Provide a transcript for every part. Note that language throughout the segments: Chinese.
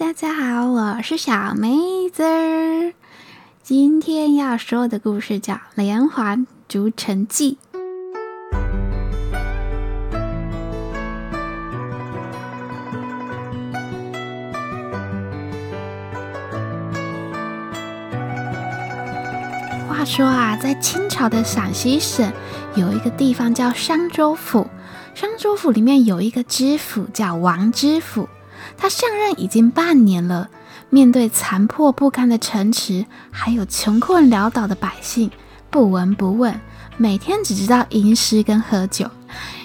大家好，我是小梅子儿。今天要说的故事叫《连环逐城记》。话说啊，在清朝的陕西省有一个地方叫商州府，商州府里面有一个知府叫王知府。他上任已经半年了，面对残破不堪的城池，还有穷困潦倒的百姓，不闻不问，每天只知道吟诗跟喝酒。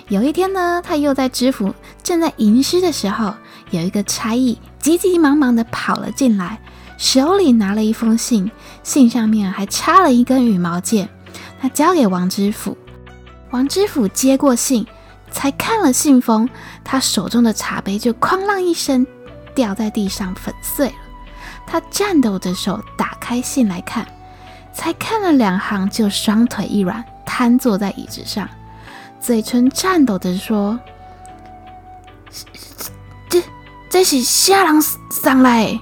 有一天呢，他又在知府正在吟诗的时候，有一个差役急急忙忙地跑了进来，手里拿了一封信，信上面还插了一根羽毛箭。他交给王知府，王知府接过信。才看了信封，他手中的茶杯就哐啷一声掉在地上粉碎了。他颤抖着手打开信来看，才看了两行就双腿一软，瘫坐在椅子上，嘴唇颤抖着说：“这这是啥人上来？”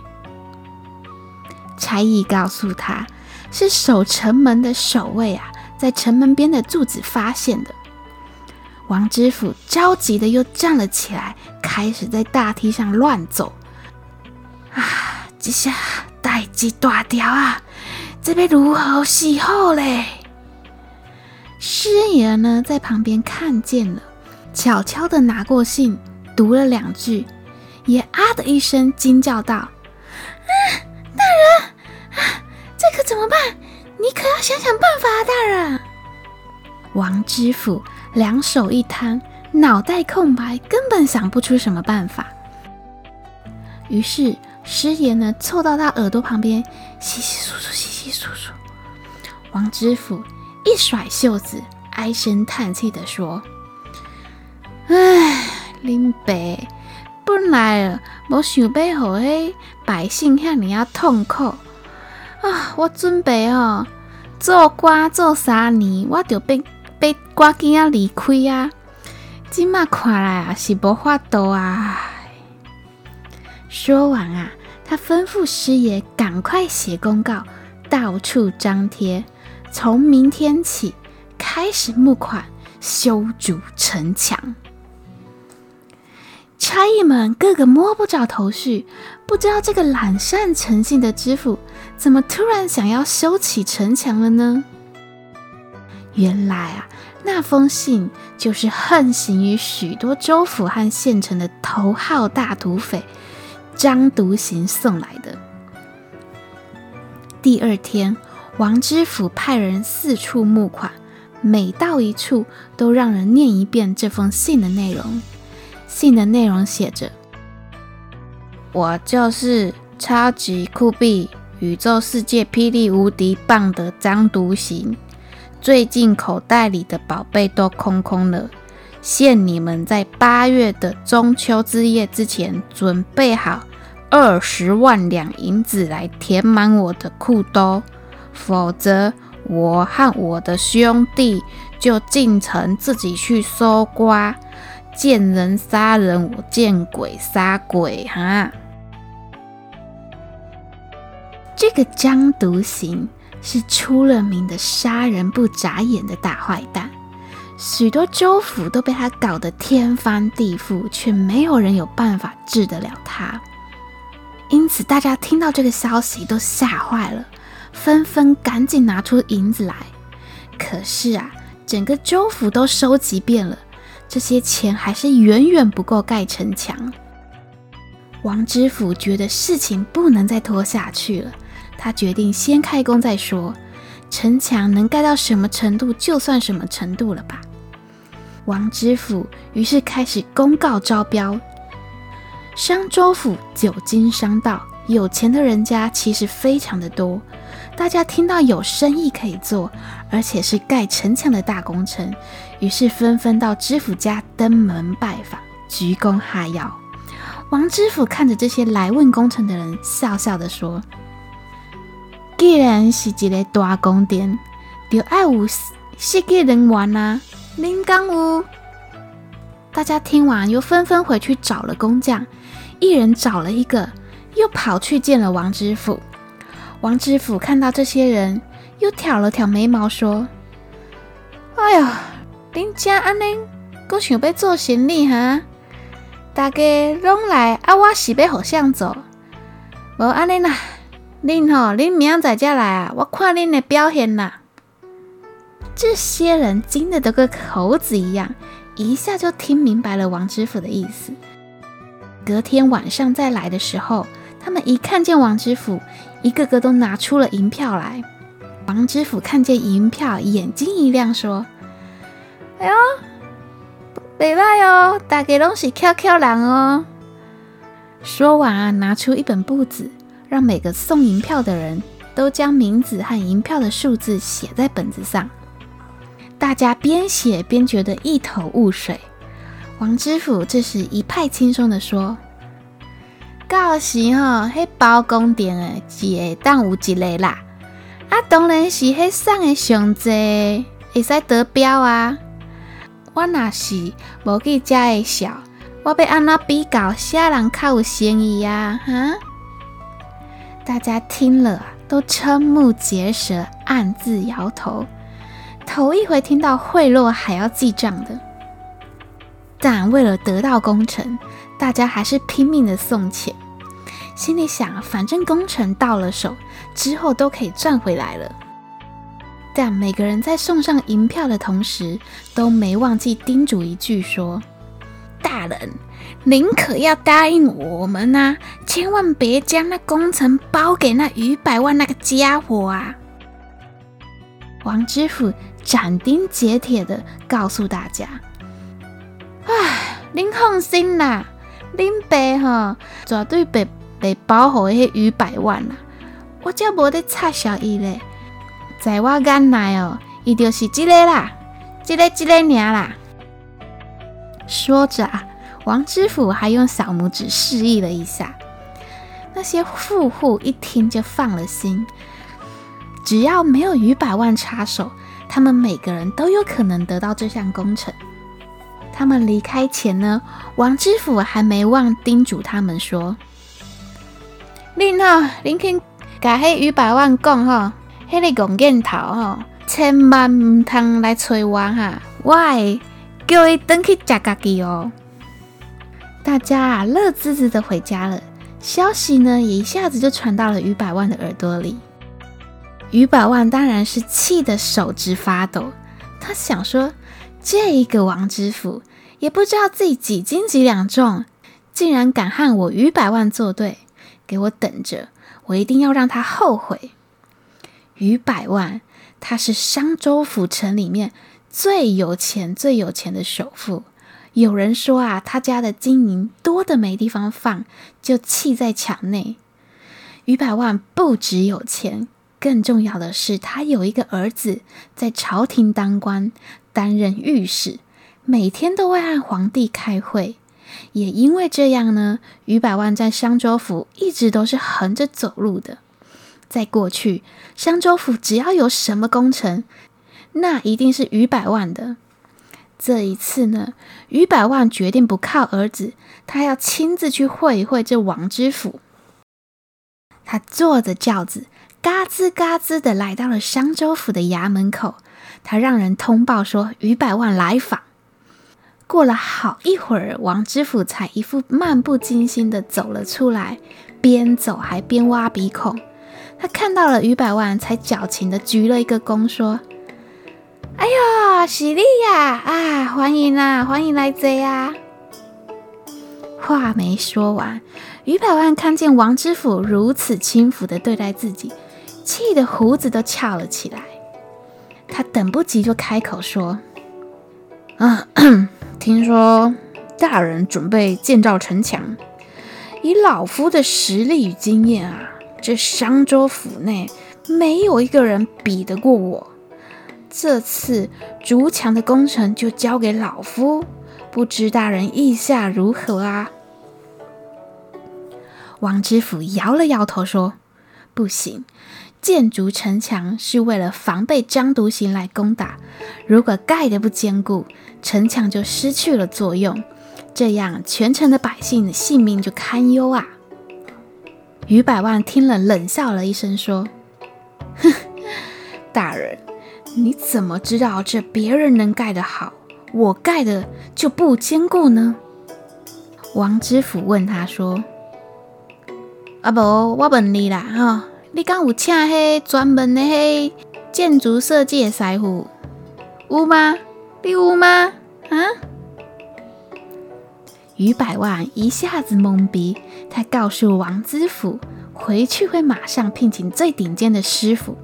差役告诉他，是守城门的守卫啊，在城门边的柱子发现的。王知府着急的又站了起来，开始在大梯上乱走。啊，这下代志大条啊！这边如何是好嘞？师爷呢，在旁边看见了，悄悄的拿过信，读了两句，也啊的一声惊叫道：“啊，大人，啊，这可怎么办？你可要想想办法啊，大人！”王知府。两手一摊，脑袋空白，根本想不出什么办法。于是师爷呢，凑到他耳朵旁边，窸窸窣窣，窸窸窣窣。王知府一甩袖子，唉声叹气的说：“唉，林北本来我想要让嘿百姓遐尔啊痛苦啊，我准备哦做官做三年，我就变。”被赶紧要离开啊！今嘛看来啊是无法度啊。说完啊，他吩咐师爷赶快写公告，到处张贴，从明天起开始募款修筑城墙。差役们个个摸不着头绪，不知道这个懒散诚信的知府怎么突然想要修起城墙了呢？原来啊，那封信就是横行于许多州府和县城的头号大土匪张独行送来的。第二天，王知府派人四处募款，每到一处都让人念一遍这封信的内容。信的内容写着：“我就是超级酷毙，宇宙世界霹雳无敌棒的张独行。”最近口袋里的宝贝都空空了，限你们在八月的中秋之夜之前准备好二十万两银子来填满我的裤兜，否则我和我的兄弟就进城自己去搜刮，见人杀人，我见鬼杀鬼哈！这个张独行。是出了名的杀人不眨眼的大坏蛋，许多州府都被他搞得天翻地覆，却没有人有办法治得了他。因此，大家听到这个消息都吓坏了，纷纷赶紧拿出银子来。可是啊，整个州府都收集遍了，这些钱还是远远不够盖城墙。王知府觉得事情不能再拖下去了。他决定先开工再说，城墙能盖到什么程度就算什么程度了吧。王知府于是开始公告招标。商州府久经商道，有钱的人家其实非常的多。大家听到有生意可以做，而且是盖城墙的大工程，于是纷纷到知府家登门拜访，鞠躬哈腰。王知府看着这些来问工程的人，笑笑地说。既然是一个大宫殿，就爱有设计人员啊！您讲有？大家听完又纷纷回去找了工匠，一人找了一个，又跑去见了王知府。王知府看到这些人，又挑了挑眉毛，说：“哎呀，恁家安尼，阁想要做行李哈？大家拢来，啊，我是要互相做，无安尼啦。恁吼，恁明仔载才来啊，我看恁的表现啦。”这些人精的都跟猴子一样，一下就听明白了王知府的意思。隔天晚上再来的时候，他们一看见王知府，一个个都拿出了银票来。王知府看见银票，眼睛一亮，说：“哎呦，袂歹哦，大家拢是巧巧人哦。”说完啊，拿出一本簿子，让每个送银票的人都将名字和银票的数字写在本子上。大家边写边觉得一头雾水。王知府这时一派轻松地说：“到时吼，迄包公店诶，只会当有一个啦。啊，当然是迄送的上济，会使得标啊。我若是无去遮会晓，我要安怎比较啥人较有生意啊？哈！”大家听了都瞠目结舌，暗自摇头。头一回听到贿赂还要记账的，但为了得到工程，大家还是拼命的送钱，心里想，反正工程到了手之后都可以赚回来了。但每个人在送上银票的同时，都没忘记叮嘱一句说：“大人，您可要答应我们呐、啊，千万别将那工程包给那逾百万那个家伙啊！”王知府斩钉截铁地告诉大家：“唉，您放心啦，您爸哈绝对被被保护迄逾百万啦，我才无得插小伊嘞。在我眼内哦，伊就是这个啦，这个这个尔啦。”说着啊，王知府还用小拇指示意了一下，那些富户一听就放了心。只要没有于百万插手，他们每个人都有可能得到这项工程。他们离开前呢，王知府还没忘叮嘱他们说：“恁哈，恁去甲迄于百万讲哈，迄个贡献头哈，千万唔通来催我哈，我叫伊登去食家己哦。”大家啊，乐滋滋的回家了。消息呢，也一下子就传到了于百万的耳朵里。于百万当然是气得手直发抖，他想说：“这一个王知府也不知道自己几斤几两重，竟然敢和我于百万作对，给我等着，我一定要让他后悔。”于百万，他是商州府城里面最有钱、最有钱的首富。有人说啊，他家的金银多得没地方放，就砌在墙内。于百万不只有钱。更重要的是，他有一个儿子在朝廷当官，担任御史，每天都会和皇帝开会。也因为这样呢，于百万在商州府一直都是横着走路的。在过去，商州府只要有什么工程，那一定是于百万的。这一次呢，于百万决定不靠儿子，他要亲自去会一会这王知府。他坐着轿子。嘎吱嘎吱的来到了商州府的衙门口，他让人通报说于百万来访。过了好一会儿，王知府才一副漫不经心的走了出来，边走还边挖鼻孔。他看到了于百万，才矫情的鞠了一个躬，说：“哎呀，喜力呀！啊，欢迎啊，欢迎来这呀！”话没说完，于百万看见王知府如此轻浮的对待自己。气得胡子都翘了起来，他等不及就开口说：“啊，听说大人准备建造城墙，以老夫的实力与经验啊，这商州府内没有一个人比得过我。这次筑墙的工程就交给老夫，不知大人意下如何啊？”王知府摇了摇头说：“不行。”建筑城墙是为了防备张独行来攻打，如果盖得不坚固，城墙就失去了作用，这样全城的百姓性命就堪忧啊！于百万听了，冷笑了一声，说：“ 哼，大人，你怎么知道这别人能盖得好，我盖的就不坚固呢？”王知府问他说：“啊不，我问你啦，哈，你敢有请迄专门的迄建筑设计的师傅？有吗？你有吗？啊？”于百万一下子懵逼，他告诉王知府，回去会马上聘请最顶尖的师傅。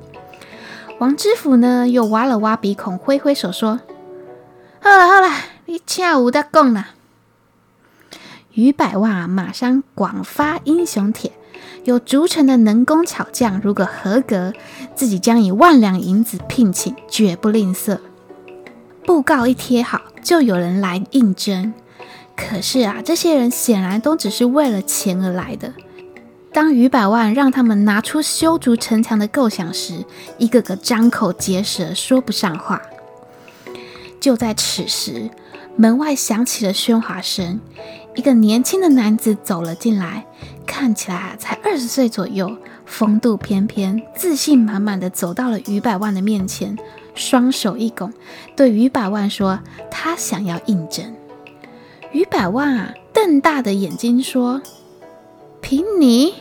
王知府呢，又挖了挖鼻孔，挥挥手说：“好了好了，你请有得讲了。”于百万啊，马上广发英雄帖，有筑城的能工巧匠，如果合格，自己将以万两银子聘请，绝不吝啬。布告一贴好，就有人来应征。可是啊，这些人显然都只是为了钱而来的。当于百万让他们拿出修筑城墙的构想时，一个个张口结舌，说不上话。就在此时，门外响起了喧哗声，一个年轻的男子走了进来，看起来才二十岁左右，风度翩翩，自信满满的走到了于百万的面前，双手一拱，对于百万说：“他想要应征。”于百万啊，瞪大的眼睛说：“凭你，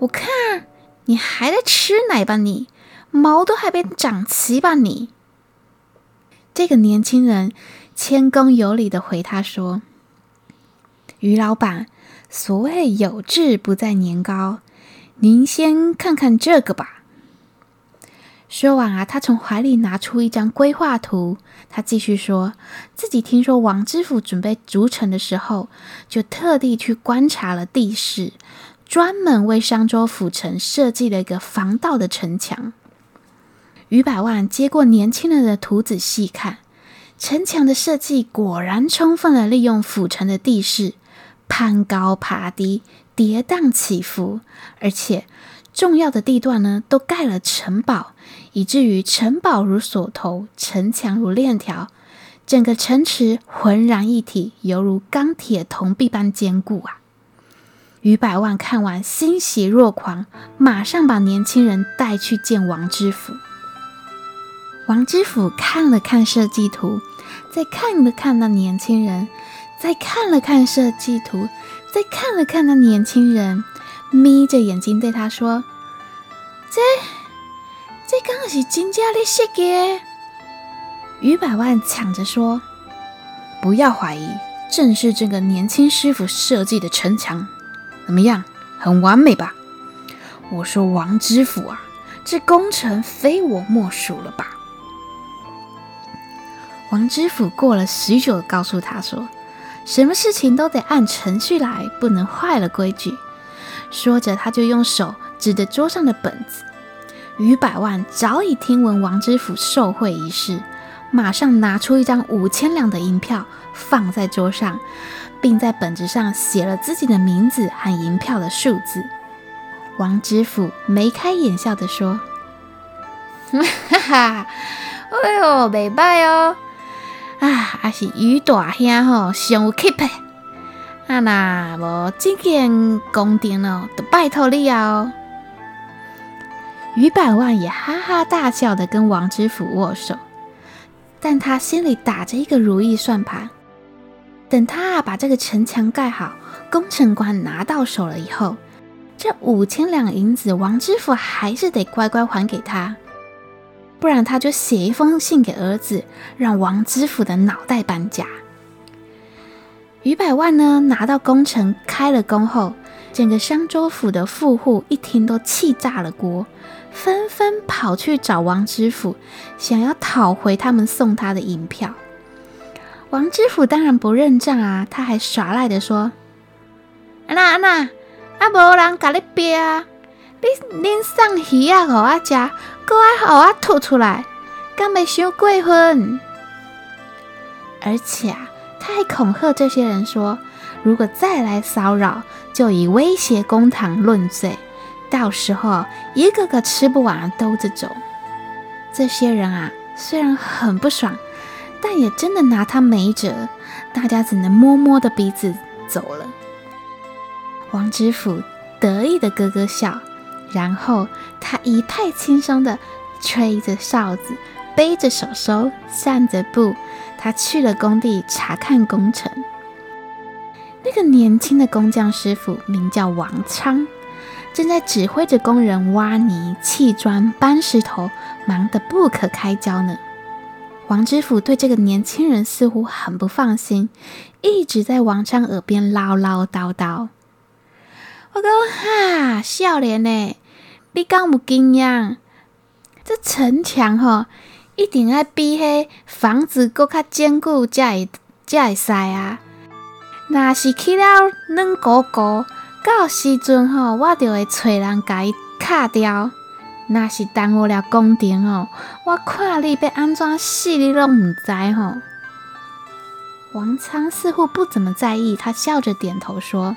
我看你还在吃奶吧你？毛都还没长齐吧你？”这个年轻人谦恭有礼的回他说：“于老板，所谓有志不在年高，您先看看这个吧。”说完啊，他从怀里拿出一张规划图。他继续说，自己听说王知府准备筑城的时候，就特地去观察了地势，专门为商州府城设计了一个防盗的城墙。于百万接过年轻人的图纸细看，城墙的设计果然充分的利用府城的地势，攀高爬低，跌宕起伏，而且重要的地段呢，都盖了城堡。以至于城堡如锁头，城墙如链条，整个城池浑然一体，犹如钢铁铜壁般坚固啊！于百万看完欣喜若狂，马上把年轻人带去见王知府。王知府看了看设计图，再看了看那年轻人，再看了看设计图，再看了看那年轻人，眯着眼睛对他说：“这。”这刚好是金家的设计。于百万抢着说：“不要怀疑，正是这个年轻师傅设计的城墙，怎么样？很完美吧？”我说：“王知府啊，这工程非我莫属了吧？”王知府过了许久，告诉他说：“什么事情都得按程序来，不能坏了规矩。”说着，他就用手指着桌上的本子。于百万早已听闻王知府受贿一事，马上拿出一张五千两的银票放在桌上，并在本子上写了自己的名字和银票的数字。王知府眉开眼笑地说：“哈哈，哎呦，没败哦！啊，还是于大兄吼上有气派。啊那无这件工程哦，就拜托你哦。”于百万也哈哈大笑的跟王知府握手，但他心里打着一个如意算盘：等他把这个城墙盖好，工程官拿到手了以后，这五千两银子，王知府还是得乖乖还给他，不然他就写一封信给儿子，让王知府的脑袋搬家。于百万呢，拿到工程开了工后，整个商州府的富户一听都气炸了锅。纷纷跑去找王知府，想要讨回他们送他的银票。王知府当然不认账啊，他还耍赖的说：“安娜安娜，啊无人甲你逼啊，你恁送鱼啊，给我吃，搁爱给我吐出来，敢没想过分？”而且啊，他还恐吓这些人说，如果再来骚扰，就以威胁公堂论罪。到时候一个个吃不完兜着走，这些人啊，虽然很不爽，但也真的拿他没辙，大家只能摸摸的鼻子走了。王知府得意的咯咯笑，然后他一派轻松的吹着哨子，背着手手，散着步，他去了工地查看工程。那个年轻的工匠师傅名叫王昌，正在指挥着工人挖泥、砌砖、搬石头，忙得不可开交呢。王知府对这个年轻人似乎很不放心，一直在王昌耳边唠唠叨叨。我讲哈，少年呢，你敢有经验？这城墙吼，一定要比迄房子阁较坚固才会才会使啊！若是去了软糊糊，到时阵吼，我就会找人甲伊敲掉。若是耽误了工程哦，我看你要安怎死，你拢唔知吼。王昌似乎不怎么在意，他笑着点头说：“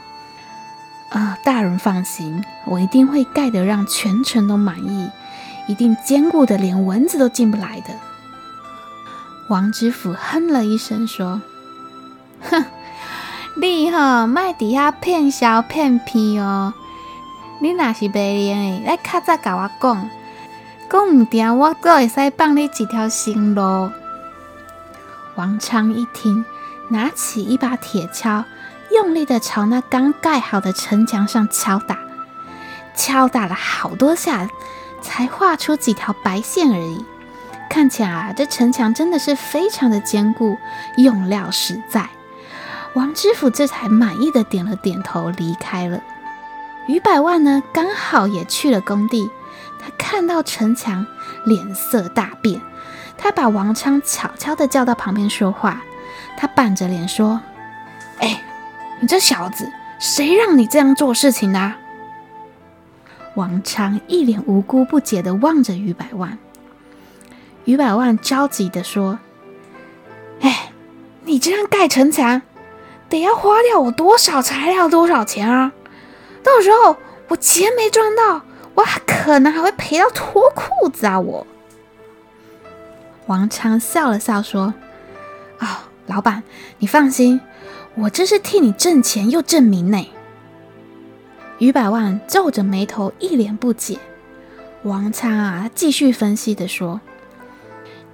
啊，大人放心，我一定会盖得让全城都满意，一定坚固的连蚊子都进不来的。”王知府哼了一声说：“ 哼，你哈卖底下骗小骗皮哦。”你若是白脸诶，来较早甲我讲，讲毋定我阁会使放你几条生路。王昌一听，拿起一把铁锹，用力的朝那刚盖好的城墙上敲打，敲打了好多下，才画出几条白线而已。看起来啊，这城墙真的是非常的坚固，用料实在。王知府这才满意的点了点头，离开了。于百万呢，刚好也去了工地。他看到城墙，脸色大变。他把王昌悄悄的叫到旁边说话。他板着脸说：“哎，你这小子，谁让你这样做事情的？”啊王昌一脸无辜不解的望着于百万。于百万着急的说：“哎，你这样盖城墙，得要花掉我多少材料，多少钱啊？”到时候我钱没赚到，我还可能还会赔到脱裤子啊！我王昌笑了笑说：“啊、哦，老板，你放心，我这是替你挣钱又挣名呢。”于百万皱着眉头，一脸不解。王昌啊，继续分析的说：“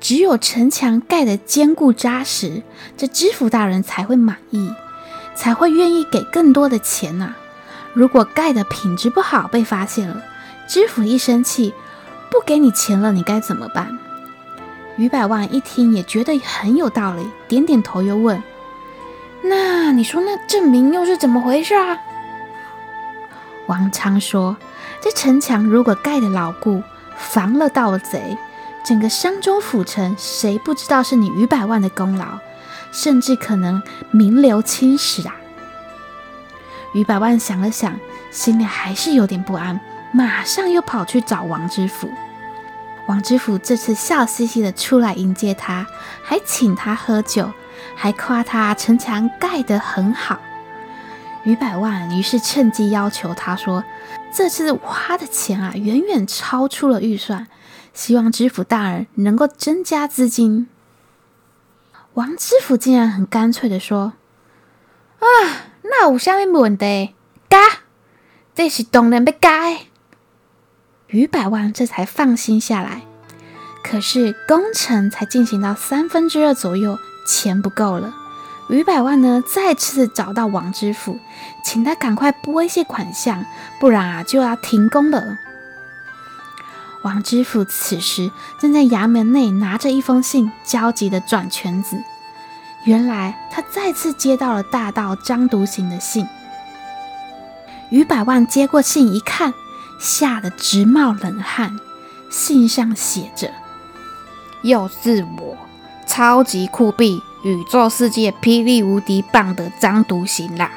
只有城墙盖得坚固扎实，这知府大人才会满意，才会愿意给更多的钱呐、”如果盖的品质不好被发现了，知府一生气，不给你钱了，你该怎么办？于百万一听也觉得很有道理，点点头又问：“那你说那证明又是怎么回事啊？”王昌说：“这城墙如果盖得牢固，防了盗贼，整个商州府城谁不知道是你于百万的功劳，甚至可能名留青史啊！”于百万想了想，心里还是有点不安，马上又跑去找王知府。王知府这次笑嘻嘻的出来迎接他，还请他喝酒，还夸他城墙盖得很好。于百万于是趁机要求他说：“这次花的钱啊，远远超出了预算，希望知府大人能够增加资金。”王知府竟然很干脆的说：“啊。”那有啥问题？嘎，这是当然要加的。于百万这才放心下来。可是工程才进行到三分之二左右，钱不够了。于百万呢，再次找到王知府，请他赶快拨一些款项，不然啊就要停工了。王知府此时正在衙门内拿着一封信，焦急地转圈子。原来他再次接到了大盗张独行的信。于百万接过信一看，吓得直冒冷汗。信上写着：“又是我，超级酷毙，宇宙世界霹雳无敌棒的张独行啦！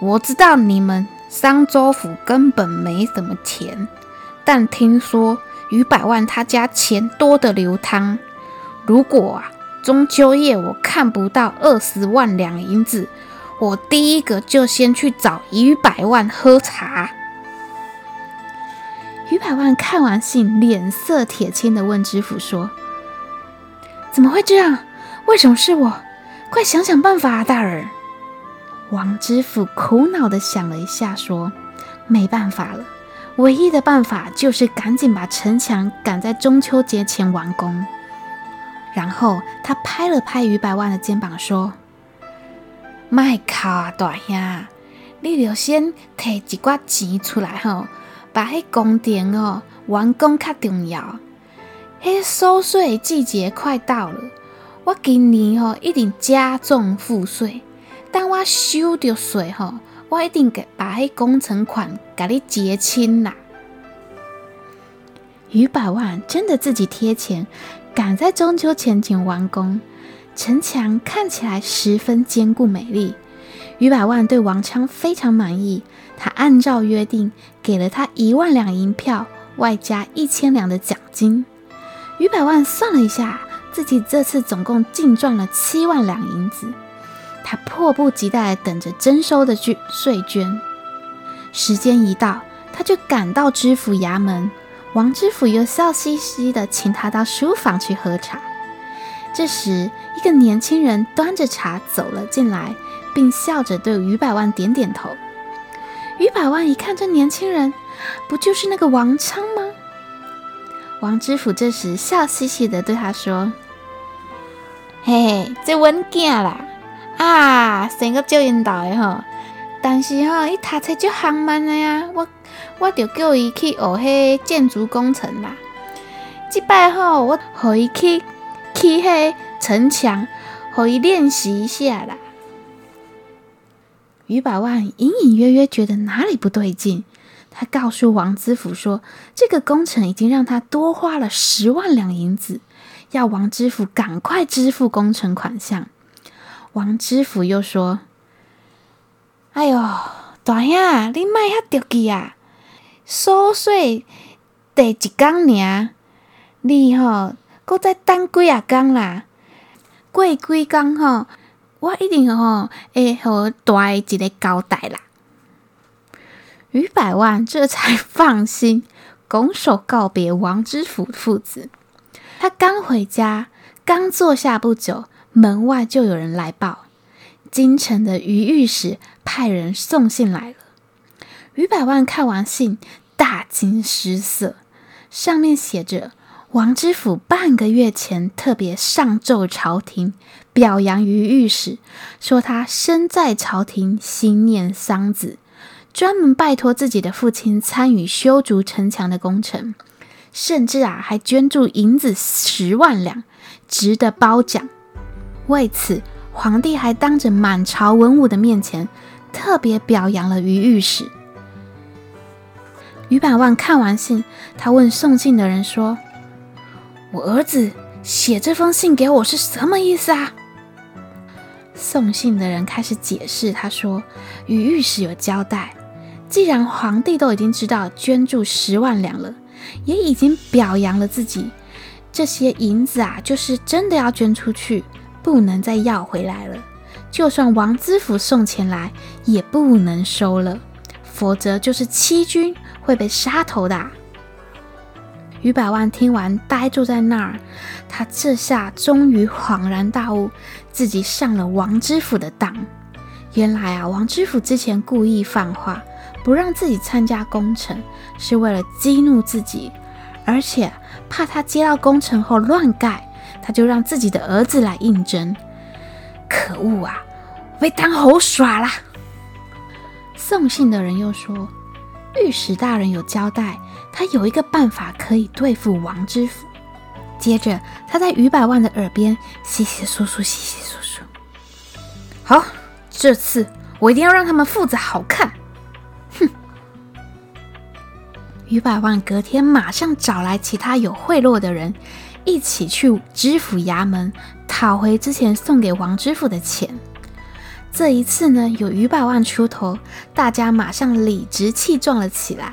我知道你们商州府根本没什么钱，但听说于百万他家钱多的流汤。如果啊……”中秋夜我看不到二十万两银子，我第一个就先去找于百万喝茶。于百万看完信，脸色铁青的问知府说：“怎么会这样？为什么是我？快想想办法啊，大人！”王知府苦恼的想了一下，说：“没办法了，唯一的办法就是赶紧把城墙赶在中秋节前完工。然后他拍了拍于百万的肩膀，说：“麦卡大兄，你就先提一寡钱出来吼，把迄工程哦完工较重要。迄收税季节快到了，我今年吼一定加重赋税。等我收到税吼，我一定给把迄工程款给你结清啦。”于百万真的自己贴钱。赶在中秋前前完工，城墙看起来十分坚固美丽。于百万对王昌非常满意，他按照约定给了他一万两银票，外加一千两的奖金。于百万算了一下，自己这次总共净赚了七万两银子。他迫不及待等着征收的税税捐。时间一到，他就赶到知府衙门。王知府又笑嘻嘻地请他到书房去喝茶。这时，一个年轻人端着茶走了进来，并笑着对于百万点点头。于百万一看这年轻人，不就是那个王昌吗？王知府这时笑嘻嘻地对他说：“嘿嘿，这文囝啦，啊，生个少缘投的吼，但是吼，伊读册就行慢的呀，我。”我就叫伊去学迄建筑工程啦。这摆吼，我和伊去去迄城墙，和伊练习一下啦。于百万隐隐约约觉得哪里不对劲，他告诉王知府说，这个工程已经让他多花了十万两银子，要王知府赶快支付工程款项。王知府又说：“哎呦，大兄，你莫遐着急啊！”收税得一天尔，你吼搁再等几啊天啦？过几天吼，我一定吼会和大爷一个交代啦。于百万这才放心，拱手告别王知府父子。他刚回家，刚坐下不久，门外就有人来报，京城的于御史派人送信来了。于百万看完信，大惊失色，上面写着：“王知府半个月前特别上奏朝廷，表扬于御史，说他身在朝廷，心念桑梓，专门拜托自己的父亲参与修筑城墙的工程，甚至啊还捐助银子十万两，值得褒奖。为此，皇帝还当着满朝文武的面前，特别表扬了于御史。”于百万看完信，他问送信的人说：“我儿子写这封信给我是什么意思啊？”送信的人开始解释，他说：“于御史有交代，既然皇帝都已经知道捐助十万两了，也已经表扬了自己，这些银子啊，就是真的要捐出去，不能再要回来了。就算王知府送钱来，也不能收了，否则就是欺君。”会被杀头的啊。于百万听完，呆坐在那儿。他这下终于恍然大悟，自己上了王知府的当。原来啊，王知府之前故意放话，不让自己参加工程，是为了激怒自己，而且怕他接到工程后乱盖，他就让自己的儿子来应征。可恶啊，被当猴耍了。送信的人又说。御史大人有交代，他有一个办法可以对付王知府。接着，他在于百万的耳边窸窸窣窣，窸窸窣窣。好，这次我一定要让他们父子好看。哼！于百万隔天马上找来其他有贿赂的人，一起去知府衙门讨回之前送给王知府的钱。这一次呢，有于百万出头，大家马上理直气壮了起来，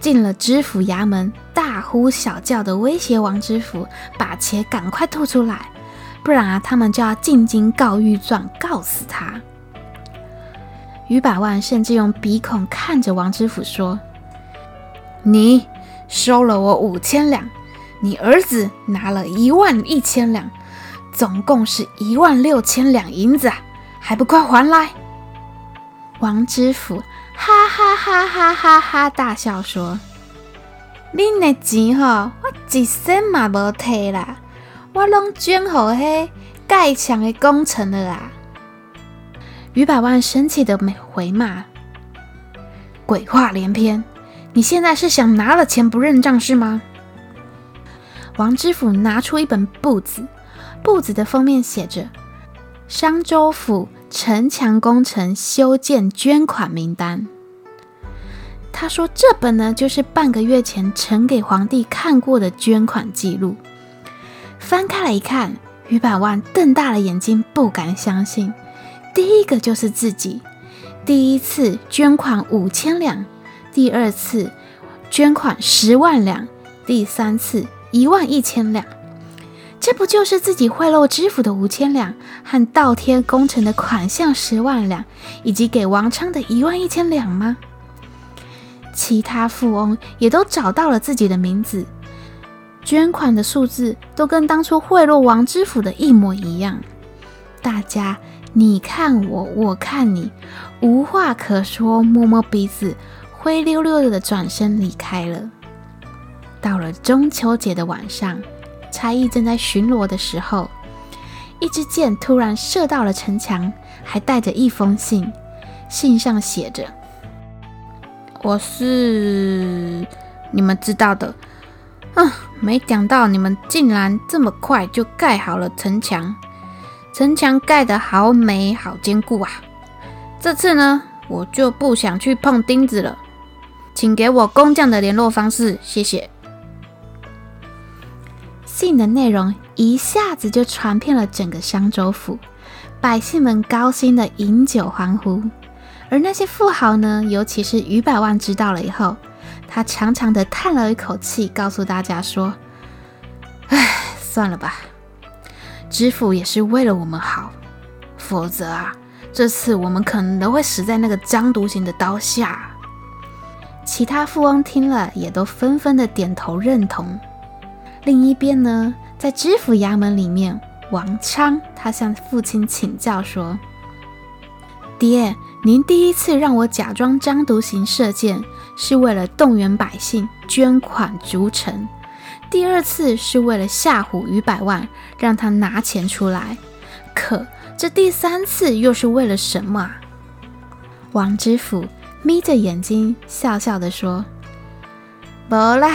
进了知府衙门，大呼小叫的威胁王知府，把钱赶快吐出来，不然啊，他们就要进京告御状，告死他。于百万甚至用鼻孔看着王知府说：“你收了我五千两，你儿子拿了一万一千两，总共是一万六千两银子啊！”还不快还来！王知府哈哈哈哈哈哈大笑说：“恁的钱吼，我一仙嘛无摕啦，我拢捐给迄盖墙的工程了啦。”于百万生气的回骂：“鬼话连篇！你现在是想拿了钱不认账是吗？”王知府拿出一本簿子，簿子的封面写着“商州府城墙工程修建捐款名单”。他说：“这本呢，就是半个月前呈给皇帝看过的捐款记录。”翻开来一看，于百万瞪大了眼睛，不敢相信。第一个就是自己，第一次捐款五千两，第二次捐款十万两，第三次。一万一千两，这不就是自己贿赂知府的五千两，和倒贴工程的款项十万两，以及给王昌的一万一千两吗？其他富翁也都找到了自己的名字，捐款的数字都跟当初贿赂王知府的一模一样。大家你看我，我看你，无话可说，摸摸鼻子，灰溜溜的转身离开了。到了中秋节的晚上，差役正在巡逻的时候，一支箭突然射到了城墙，还带着一封信。信上写着：“我是你们知道的，嗯，没想到你们竟然这么快就盖好了城墙，城墙盖得好美好坚固啊！这次呢，我就不想去碰钉子了，请给我工匠的联络方式，谢谢。”信的内容一下子就传遍了整个商州府，百姓们高兴的饮酒欢呼，而那些富豪呢，尤其是于百万知道了以后，他长长的叹了一口气，告诉大家说：“唉，算了吧，知府也是为了我们好，否则啊，这次我们可能都会死在那个张独行的刀下。”其他富翁听了，也都纷纷的点头认同。另一边呢，在知府衙门里面，王昌他向父亲请教说：“爹，您第一次让我假装张独行射箭，是为了动员百姓捐款筑城；第二次是为了吓唬于百万，让他拿钱出来。可这第三次又是为了什么啊？”王知府眯着眼睛，笑笑地说：“不啦。”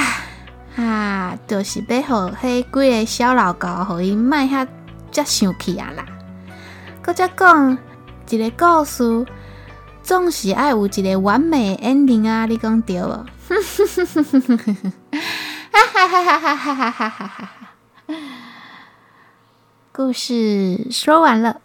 啊，就是要互迄几个小老高，互伊卖遐才生气啊啦！搁再讲一个故事，总是爱有一个完美的 ending 啊！你讲对无？哈哈哈哈哈哈哈哈哈哈！故事说完了。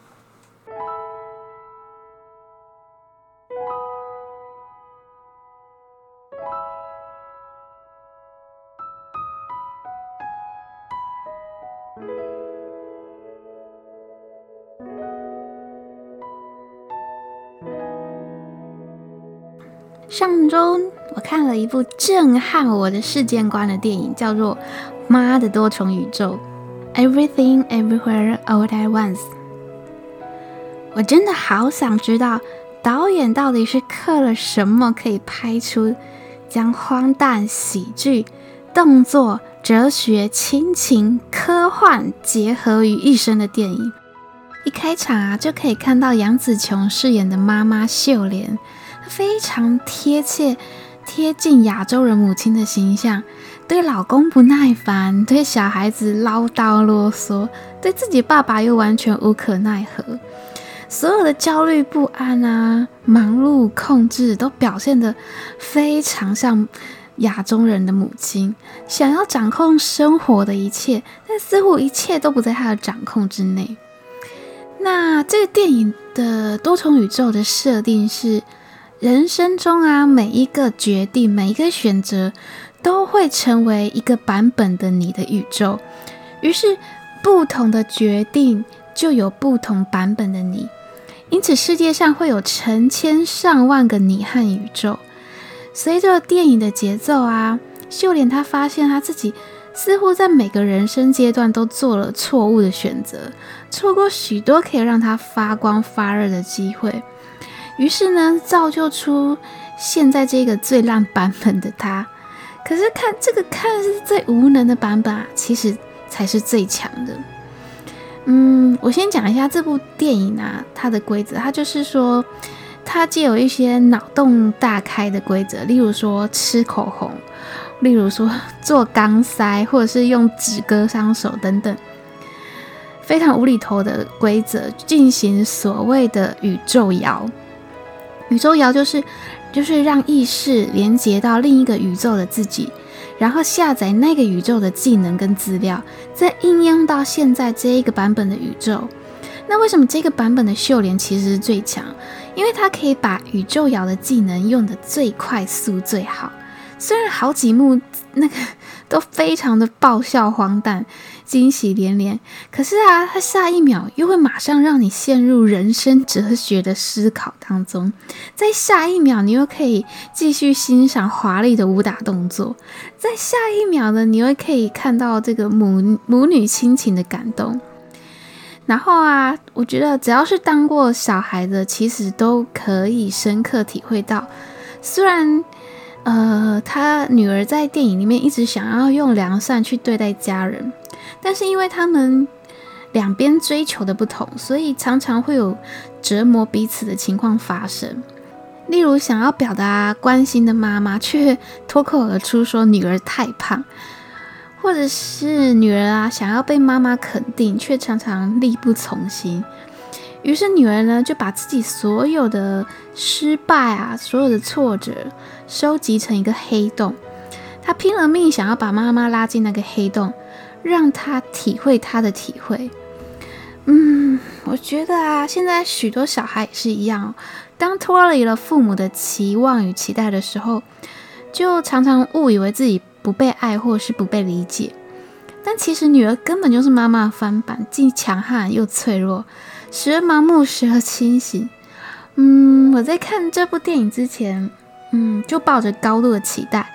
中我看了一部震撼我的世界观的电影，叫做《妈的多重宇宙》（Everything Everywhere All at Once）。我真的好想知道导演到底是刻了什么，可以拍出将荒诞、喜剧、动作、哲学、亲情、科幻结合于一身的电影。一开场啊，就可以看到杨紫琼饰演的妈妈秀莲。非常贴切、贴近亚洲人母亲的形象，对老公不耐烦，对小孩子唠叨啰嗦，对自己爸爸又完全无可奈何，所有的焦虑不安啊、忙碌控制，都表现得非常像亚洲人的母亲，想要掌控生活的一切，但似乎一切都不在她的掌控之内。那这个电影的多重宇宙的设定是，人生中啊，每一个决定，每一个选择，都会成为一个版本的你的宇宙。于是，不同的决定就有不同版本的你。因此，世界上会有成千上万个你和宇宙。随着电影的节奏啊，秀莲她发现她自己似乎在每个人生阶段都做了错误的选择，错过许多可以让她发光发热的机会。于是呢，造就出现在这个最烂版本的他。可是看这个看似最无能的版本啊，其实才是最强的。嗯，我先讲一下这部电影啊，它的规则，它就是说，它既有一些脑洞大开的规则，例如说吃口红，例如说做钢塞，或者是用纸割伤手等等，非常无厘头的规则进行所谓的宇宙摇。宇宙摇就是。就是让意识连接到另一个宇宙的自己，然后下载那个宇宙的技能跟资料，再应用到现在这一个版本的宇宙。那为什么这个版本的秀莲其实是最强？因为它可以把宇宙摇的技能用得最快速最好。虽然好几幕那个 都非常的爆笑荒诞。惊喜连连，可是啊，他下一秒又会马上让你陷入人生哲学的思考当中，在下一秒你又可以继续欣赏华丽的武打动作，在下一秒呢，你又可以看到这个母母女亲情的感动。然后啊，我觉得只要是当过小孩的，其实都可以深刻体会到，虽然呃，他女儿在电影里面一直想要用良善去对待家人。但是因为他们两边追求的不同，所以常常会有折磨彼此的情况发生。例如，想要表达关心的妈妈，却脱口而出说女儿太胖；或者是女儿啊，想要被妈妈肯定，却常常力不从心。于是女儿呢，就把自己所有的失败啊，所有的挫折，收集成一个黑洞。她拼了命想要把妈妈拉进那个黑洞。让他体会他的体会。嗯，我觉得啊，现在许多小孩也是一样，当脱离了父母的期望与期待的时候，就常常误以为自己不被爱或是不被理解。但其实女儿根本就是妈妈的翻版，既强悍又脆弱，时而盲目，时而清醒。嗯，我在看这部电影之前，嗯，就抱着高度的期待。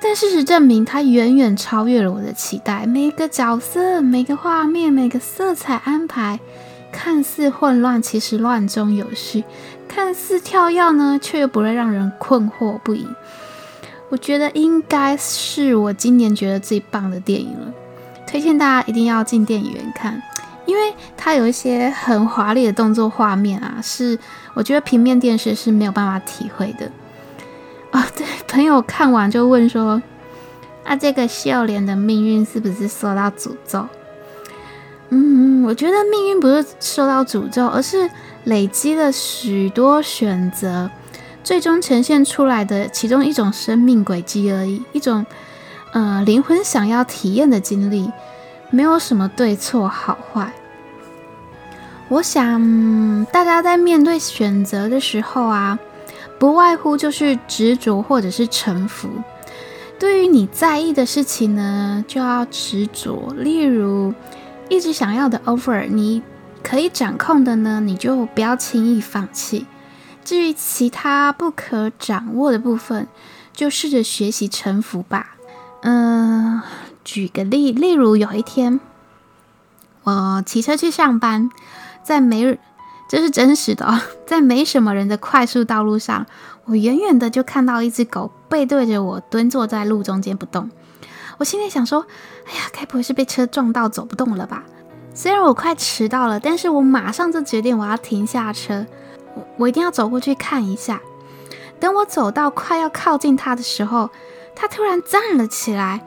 但事实证明，它远远超越了我的期待。每个角色、每个画面、每个色彩安排，看似混乱，其实乱中有序；看似跳跃呢，却又不会让人困惑不已。我觉得应该是我今年觉得最棒的电影了，推荐大家一定要进电影院看，因为它有一些很华丽的动作画面啊，是我觉得平面电视是没有办法体会的。哦，对，朋友看完就问说：“、啊、这个笑脸的命运是不是受到诅咒？”嗯，我觉得命运不是受到诅咒，而是累积了许多选择，最终呈现出来的其中一种生命轨迹而已，一种呃灵魂想要体验的经历，没有什么对错好坏。我想大家在面对选择的时候啊。不外乎就是执着或者是臣服。对于你在意的事情呢，就要执着。例如，一直想要的 offer，你可以掌控的呢，你就不要轻易放弃。至于其他不可掌握的部分，就试着学习臣服吧。嗯，举个例，例如有一天，我骑车去上班，在没。这是真实的哦，在没什么人的快速道路上，我远远的就看到一只狗背对着我蹲坐在路中间不动。我心里想说：“哎呀，该不会是被车撞到走不动了吧？”虽然我快迟到了，但是我马上就决定我要停下车，我我一定要走过去看一下。等我走到快要靠近他的时候，他突然站了起来，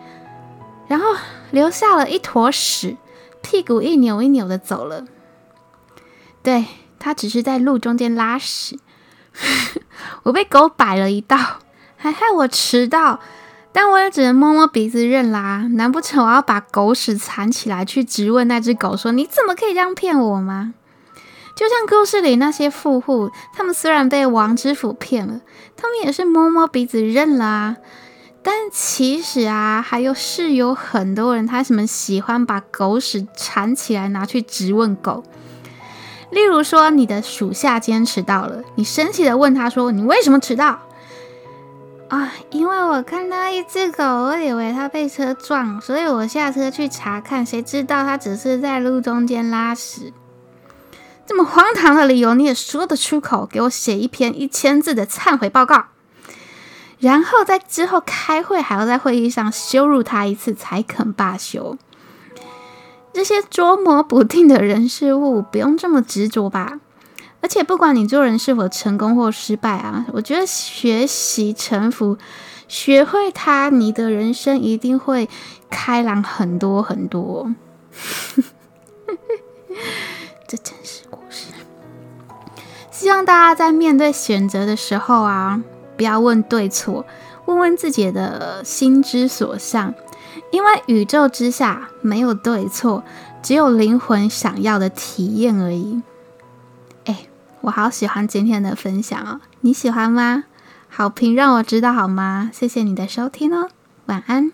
然后留下了一坨屎，屁股一扭一扭的走了。对。他只是在路中间拉屎，我被狗摆了一道，还害我迟到，但我也只能摸摸鼻子认啦。难不成我要把狗屎藏起来去质问那只狗说：“你怎么可以这样骗我吗？”就像故事里那些富户，他们虽然被王知府骗了，他们也是摸摸鼻子认了啊。但其实啊，还有是有很多人，他什么喜欢把狗屎藏起来拿去质问狗。例如说，你的属下今天迟到了，你生气的问他说：“你为什么迟到？”啊，因为我看到一只狗，我以为它被车撞，所以我下车去查看，谁知道它只是在路中间拉屎。这么荒唐的理由你也说得出口？给我写一篇一千字的忏悔报告。然后在之后开会还要在会议上羞辱他一次才肯罢休。这些捉摸不定的人事物，不用这么执着吧？而且不管你做人是否成功或失败啊，我觉得学习臣服，学会它，你的人生一定会开朗很多很多。这真是故事。希望大家在面对选择的时候啊，不要问对错，问问自己的心之所向。因为宇宙之下没有对错，只有灵魂想要的体验而已。哎，我好喜欢今天的分享哦，你喜欢吗？好评让我知道好吗？谢谢你的收听哦，晚安。